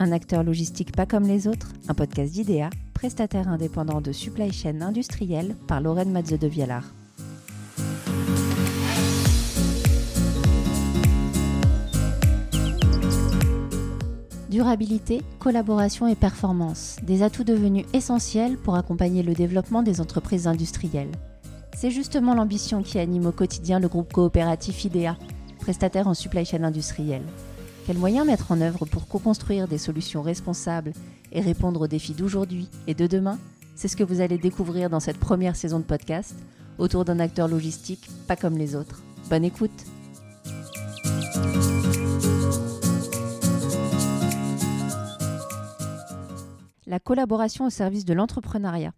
un acteur logistique pas comme les autres, un podcast d'IDEA, prestataire indépendant de supply chain industrielle par Lorraine Matze de Vialard. Durabilité, collaboration et performance, des atouts devenus essentiels pour accompagner le développement des entreprises industrielles. C'est justement l'ambition qui anime au quotidien le groupe coopératif IDEA, prestataire en supply chain industrielle. Quels moyens mettre en œuvre pour co-construire des solutions responsables et répondre aux défis d'aujourd'hui et de demain? C'est ce que vous allez découvrir dans cette première saison de podcast autour d'un acteur logistique pas comme les autres. Bonne écoute La collaboration au service de l'entrepreneuriat,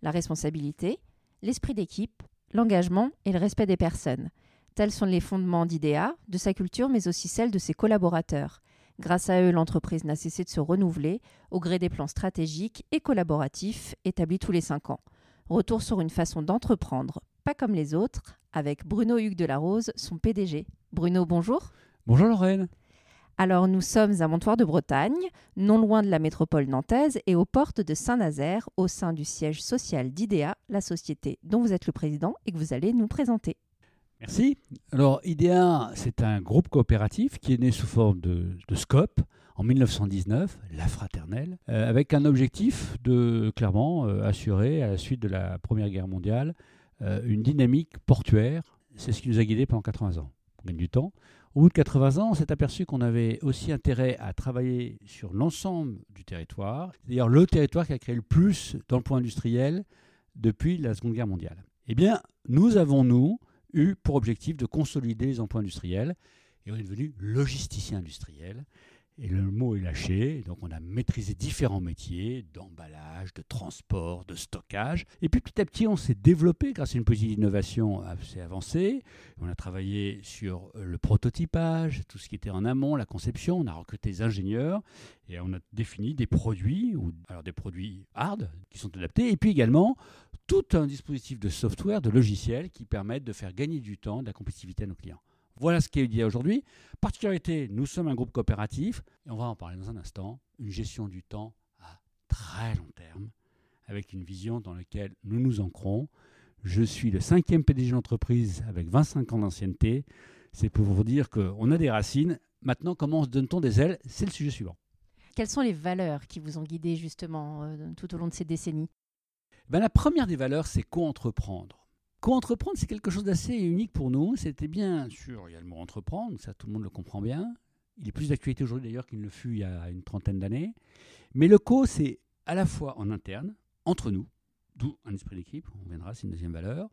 la responsabilité, l'esprit d'équipe, l'engagement et le respect des personnes. Tels sont les fondements d'IDEA, de sa culture, mais aussi celle de ses collaborateurs. Grâce à eux, l'entreprise n'a cessé de se renouveler au gré des plans stratégiques et collaboratifs établis tous les cinq ans. Retour sur une façon d'entreprendre, pas comme les autres, avec Bruno Hugues de la Rose, son PDG. Bruno, bonjour. Bonjour Lorraine. Alors nous sommes à Montoire de Bretagne, non loin de la métropole nantaise et aux portes de Saint-Nazaire, au sein du siège social d'IDEA, la société dont vous êtes le président et que vous allez nous présenter. Merci. Alors, IDEA, c'est un groupe coopératif qui est né sous forme de, SCOP en 1919, la fraternelle, euh, avec un objectif de clairement euh, assurer, à la suite de la Première Guerre mondiale, euh, une dynamique portuaire. C'est ce qui nous a guidés pendant 80 ans. On gagne du temps. Au bout de 80 ans, on s'est aperçu qu'on avait aussi intérêt à travailler sur l'ensemble du territoire, c'est-à-dire le territoire qui a créé le plus dans le point industriel depuis la Seconde Guerre mondiale. Eh bien, nous avons, nous, eu pour objectif de consolider les emplois industriels. Et on est devenu logisticien industriel. Et le mot est lâché. Donc on a maîtrisé différents métiers d'emballage, de transport, de stockage. Et puis petit à petit, on s'est développé grâce à une politique d'innovation assez avancée. On a travaillé sur le prototypage, tout ce qui était en amont, la conception. On a recruté des ingénieurs et on a défini des produits, alors des produits hard qui sont adaptés. Et puis également tout un dispositif de software, de logiciels qui permettent de faire gagner du temps, de la compétitivité à nos clients. Voilà ce qui est dit aujourd'hui. Particularité, nous sommes un groupe coopératif, et on va en parler dans un instant, une gestion du temps à très long terme, avec une vision dans laquelle nous nous ancrons. Je suis le cinquième PDG d'entreprise avec 25 ans d'ancienneté. C'est pour vous dire qu'on a des racines. Maintenant, comment se donne-t-on des ailes? C'est le sujet suivant. Quelles sont les valeurs qui vous ont guidé justement euh, tout au long de ces décennies? Ben, La première des valeurs, c'est co-entreprendre. Co-entreprendre, c'est quelque chose d'assez unique pour nous. C'était bien sûr, il y a le mot entreprendre, ça tout le monde le comprend bien. Il est plus d'actualité aujourd'hui d'ailleurs qu'il ne le fut il y a une trentaine d'années. Mais le co, c'est à la fois en interne, entre nous, d'où un esprit d'équipe, on viendra, c'est une deuxième valeur,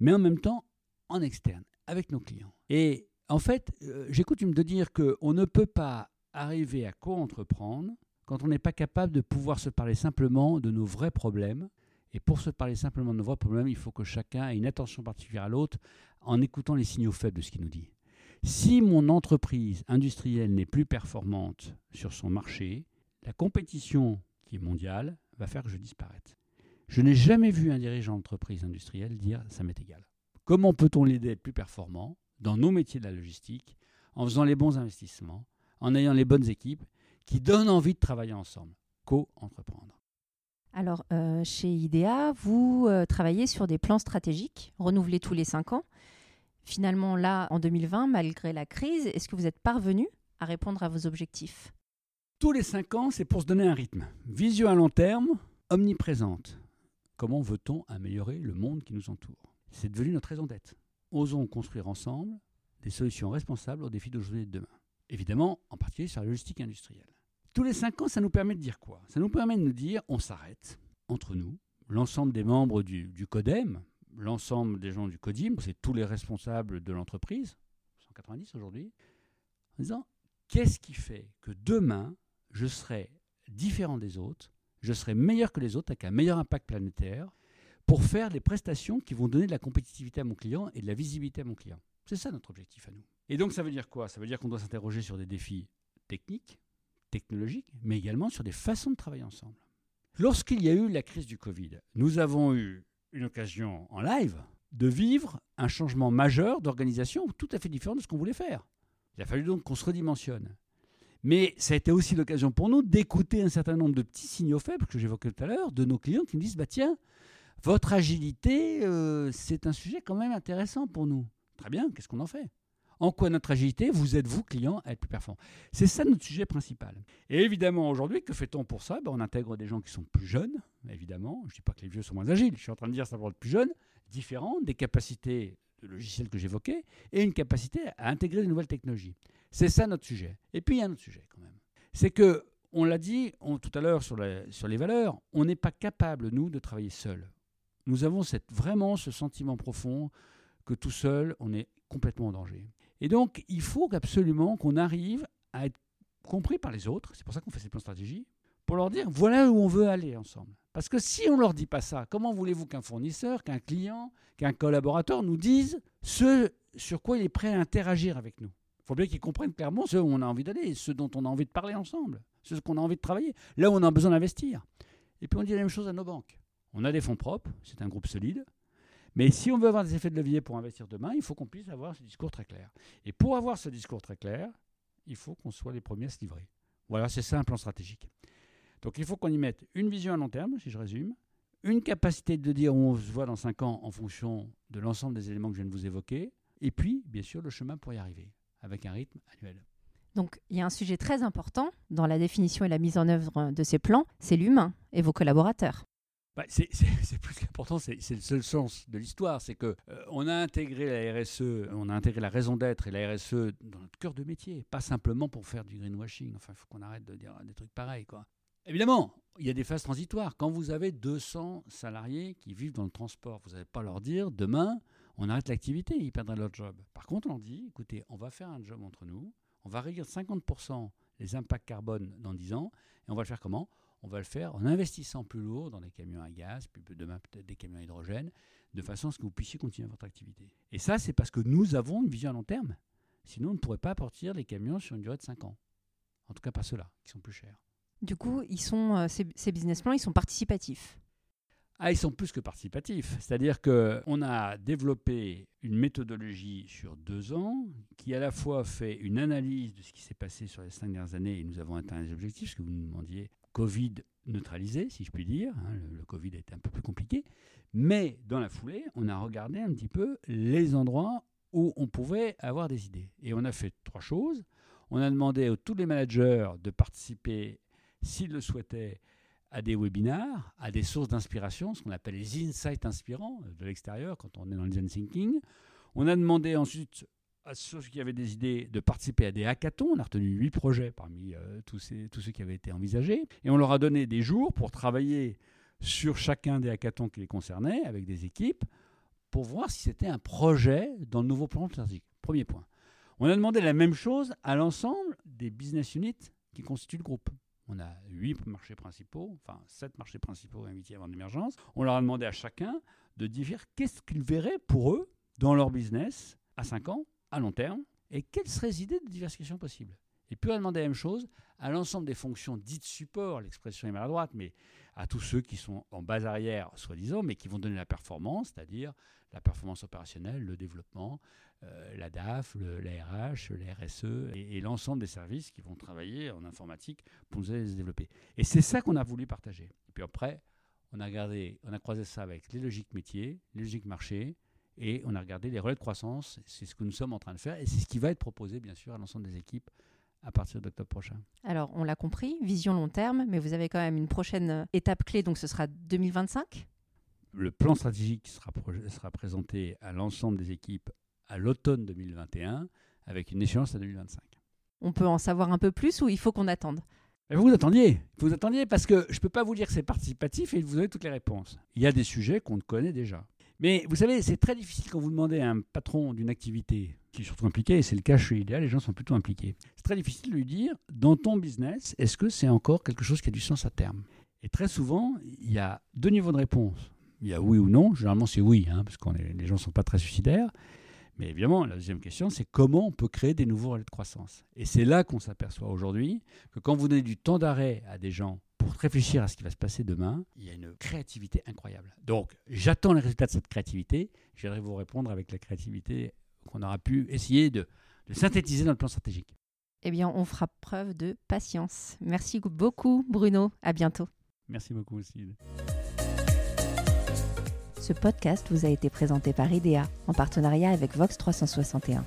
mais en même temps en externe, avec nos clients. Et en fait, euh, j'écoute me de dire qu'on ne peut pas arriver à co-entreprendre quand on n'est pas capable de pouvoir se parler simplement de nos vrais problèmes et pour se parler simplement de problèmes, il faut que chacun ait une attention particulière à l'autre en écoutant les signaux faibles de ce qu'il nous dit. Si mon entreprise industrielle n'est plus performante sur son marché, la compétition qui est mondiale va faire que je disparaisse. Je n'ai jamais vu un dirigeant d'entreprise industrielle dire ça m'est égal. Comment peut-on l'aider à être plus performant dans nos métiers de la logistique en faisant les bons investissements, en ayant les bonnes équipes qui donnent envie de travailler ensemble? Co-entreprendre. Alors, euh, chez IDEA, vous euh, travaillez sur des plans stratégiques renouvelés tous les cinq ans. Finalement, là, en 2020, malgré la crise, est-ce que vous êtes parvenu à répondre à vos objectifs? Tous les cinq ans, c'est pour se donner un rythme. Vision à long terme, omniprésente. Comment veut-on améliorer le monde qui nous entoure? C'est devenu notre raison d'être. Osons construire ensemble des solutions responsables aux défis d'aujourd'hui et de demain. Évidemment, en particulier sur la logistique industrielle. Tous les cinq ans, ça nous permet de dire quoi? Ça nous permet de nous dire, on s'arrête entre nous, l'ensemble des membres du, CODEM, l'ensemble des gens du CODIM, c'est tous les responsables de l'entreprise, 190 aujourd'hui, en disant, qu'est-ce qui fait que demain, je serai différent des autres, je serai meilleur que les autres avec un meilleur impact planétaire pour faire des prestations qui vont donner de la compétitivité à mon client et de la visibilité à mon client? C'est ça notre objectif à nous. Et donc ça veut dire quoi? Ça veut dire qu'on doit s'interroger sur des défis techniques, technologiques, mais également sur des façons de travailler ensemble. Lorsqu'il y a eu la crise du Covid, nous avons eu une occasion en live de vivre un changement majeur d'organisation tout à fait différent de ce qu'on voulait faire. Il a fallu donc qu'on se redimensionne. Mais ça a été aussi l'occasion pour nous d'écouter un certain nombre de petits signaux faibles que j'évoquais tout à l'heure de nos clients qui nous disent bah tiens, votre agilité, euh, c'est un sujet quand même intéressant pour nous. Très bien, qu'est-ce qu'on en fait? En quoi notre agilité vous êtes, vous, client, à être plus performant? C'est ça notre sujet principal. Et évidemment, aujourd'hui, que fait-on pour ça? Ben, On intègre des gens qui sont plus jeunes, évidemment. Je ne dis pas que les vieux sont moins agiles, je suis en train de dire ça pour être plus jeunes, différents, des capacités de logiciels que j'évoquais, et une capacité à intégrer de nouvelles technologies. C'est ça notre sujet. Et puis il y a un autre sujet quand même. C'est que, on l'a dit tout à l'heure sur, les valeurs, on n'est pas capable, nous, de travailler seul. Nous avons vraiment ce sentiment profond que tout seul, on est complètement en danger. Et donc, il faut absolument qu'on arrive à être compris par les autres, c'est pour ça qu'on fait ces plans stratégie, pour leur dire voilà où on veut aller ensemble. Parce que si on ne leur dit pas ça, comment voulez-vous qu'un fournisseur, qu'un client, qu'un collaborateur nous dise ce sur quoi il est prêt à interagir avec nous? Il faut bien qu'ils comprennent clairement ce où on a envie d'aller, ce dont on a envie de parler ensemble, ce qu'on a envie de travailler, là où on a besoin d'investir. Et puis on dit la même chose à nos banques. On a des fonds propres, c'est un groupe solide. Mais si on veut avoir des effets de levier pour investir demain, il faut qu'on puisse avoir ce discours très clair. Et pour avoir ce discours très clair, il faut qu'on soit les premiers à se livrer. Voilà, c'est ça un plan stratégique. Donc il faut qu'on y mette une vision à long terme, si je résume, une capacité de dire où on se voit dans 5 ans en fonction de l'ensemble des éléments que je viens de vous évoquer, et puis, bien sûr, le chemin pour y arriver, avec un rythme annuel. Donc il y a un sujet très important dans la définition et la mise en œuvre de ces plans, c'est l'humain et vos collaborateurs. Bah, c'est plus qu'important, c'est le seul sens de l'histoire. C'est que euh, on a intégré la RSE, on a intégré la raison d'être et la RSE dans notre cœur de métier, pas simplement pour faire du greenwashing. Enfin, il faut qu'on arrête de dire des trucs pareils, quoi. Évidemment, il y a des phases transitoires. Quand vous avez 200 salariés qui vivent dans le transport, vous n'allez pas leur dire demain, on arrête l'activité, ils perdraient leur job. Par contre, on dit, écoutez, on va faire un job entre nous, on va réduire 50% les impacts carbone dans 10 ans, et on va le faire comment? On va le faire en investissant plus lourd dans des camions à gaz, puis demain peut-être des camions à hydrogène, de façon à ce que vous puissiez continuer votre activité. Et ça, c'est parce que nous avons une vision à long terme. Sinon, on ne pourrait pas partir les camions sur une durée de 5 ans. En tout cas, pas ceux-là, qui sont plus chers. Du coup, ils sont, euh, ces, ces business plans, ils sont participatifs. Ah, ils sont plus que participatifs. C'est-à-dire qu'on a développé une méthodologie sur deux ans qui à la fois fait une analyse de ce qui s'est passé sur les cinq dernières années et nous avons atteint les objectifs, ce que vous nous demandiez, Covid neutralisé, si je puis dire. Hein, le, Covid a été un peu plus compliqué. Mais dans la foulée, on a regardé un petit peu les endroits où on pouvait avoir des idées. Et on a fait trois choses. On a demandé à tous les managers de participer, s'ils le souhaitaient, à des webinars, à des sources d'inspiration, ce qu'on appelle les insights inspirants de l'extérieur quand on est dans le design thinking. On a demandé ensuite à ceux qui avaient des idées de participer à des hackathons. On a retenu huit projets parmi euh, tous, ceux qui avaient été envisagés. Et on leur a donné des jours pour travailler sur chacun des hackathons qui les concernaient avec des équipes pour voir si c'était un projet dans le nouveau plan stratégique. Premier point. On a demandé la même chose à l'ensemble des business units qui constituent le groupe. On a huit marchés principaux, enfin sept marchés principaux invités avant l'émergence. On leur a demandé à chacun de dire qu'est-ce qu'ils verraient pour eux dans leur business à 5 ans à long terme et quelles seraient les idées de diversification possibles? Et puis on a demandé la même chose à l'ensemble des fonctions dites support, l'expression est maladroite, mais à tous ceux qui sont en base arrière, soi-disant, mais qui vont donner la performance, c'est-à-dire la performance opérationnelle, le développement, euh, la DAF, le, la RH, la RSE et, l'ensemble des services qui vont travailler en informatique pour nous aider à se développer. Et c'est ça qu'on a voulu partager. Et puis après, on a, regardé, on a croisé ça avec les logiques métiers, les logiques marchés, et on a regardé les relais de croissance. C'est ce que nous sommes en train de faire et c'est ce qui va être proposé, bien sûr, à l'ensemble des équipes à partir d'octobre prochain. Alors, on l'a compris, vision long terme, mais vous avez quand même une prochaine étape clé, donc ce sera 2025 Le plan stratégique sera, sera présenté à l'ensemble des équipes à l'automne 2021, avec une échéance à 2025. On peut en savoir un peu plus ou il faut qu'on attende? Vous attendiez, vous attendiez parce que je ne peux pas vous dire que c'est participatif et vous avez toutes les réponses. Il y a des sujets qu'on connaît déjà. Mais vous savez, c'est très difficile quand vous demandez à un patron d'une activité qui est surtout impliqué, et c'est le cas chez IDEA, les gens sont plutôt impliqués. C'est très difficile de lui dire, dans ton business, est-ce que c'est encore quelque chose qui a du sens à terme? Et très souvent, il y a deux niveaux de réponse. Il y a oui ou non, généralement c'est oui, hein, parce que les gens ne sont pas très suicidaires. Mais évidemment, la deuxième question, c'est comment on peut créer des nouveaux relais de croissance? Et c'est là qu'on s'aperçoit aujourd'hui que quand vous donnez du temps d'arrêt à des gens pour réfléchir à ce qui va se passer demain, il y a une créativité incroyable. Donc, j'attends les résultats de cette créativité. J'aimerais vous répondre avec la créativité qu'on aura pu essayer de, synthétiser dans le plan stratégique. Eh bien, on fera preuve de patience. Merci beaucoup, Bruno. À bientôt. Merci beaucoup, Cécile. Ce podcast vous a été présenté par IDEA en partenariat avec Vox 361.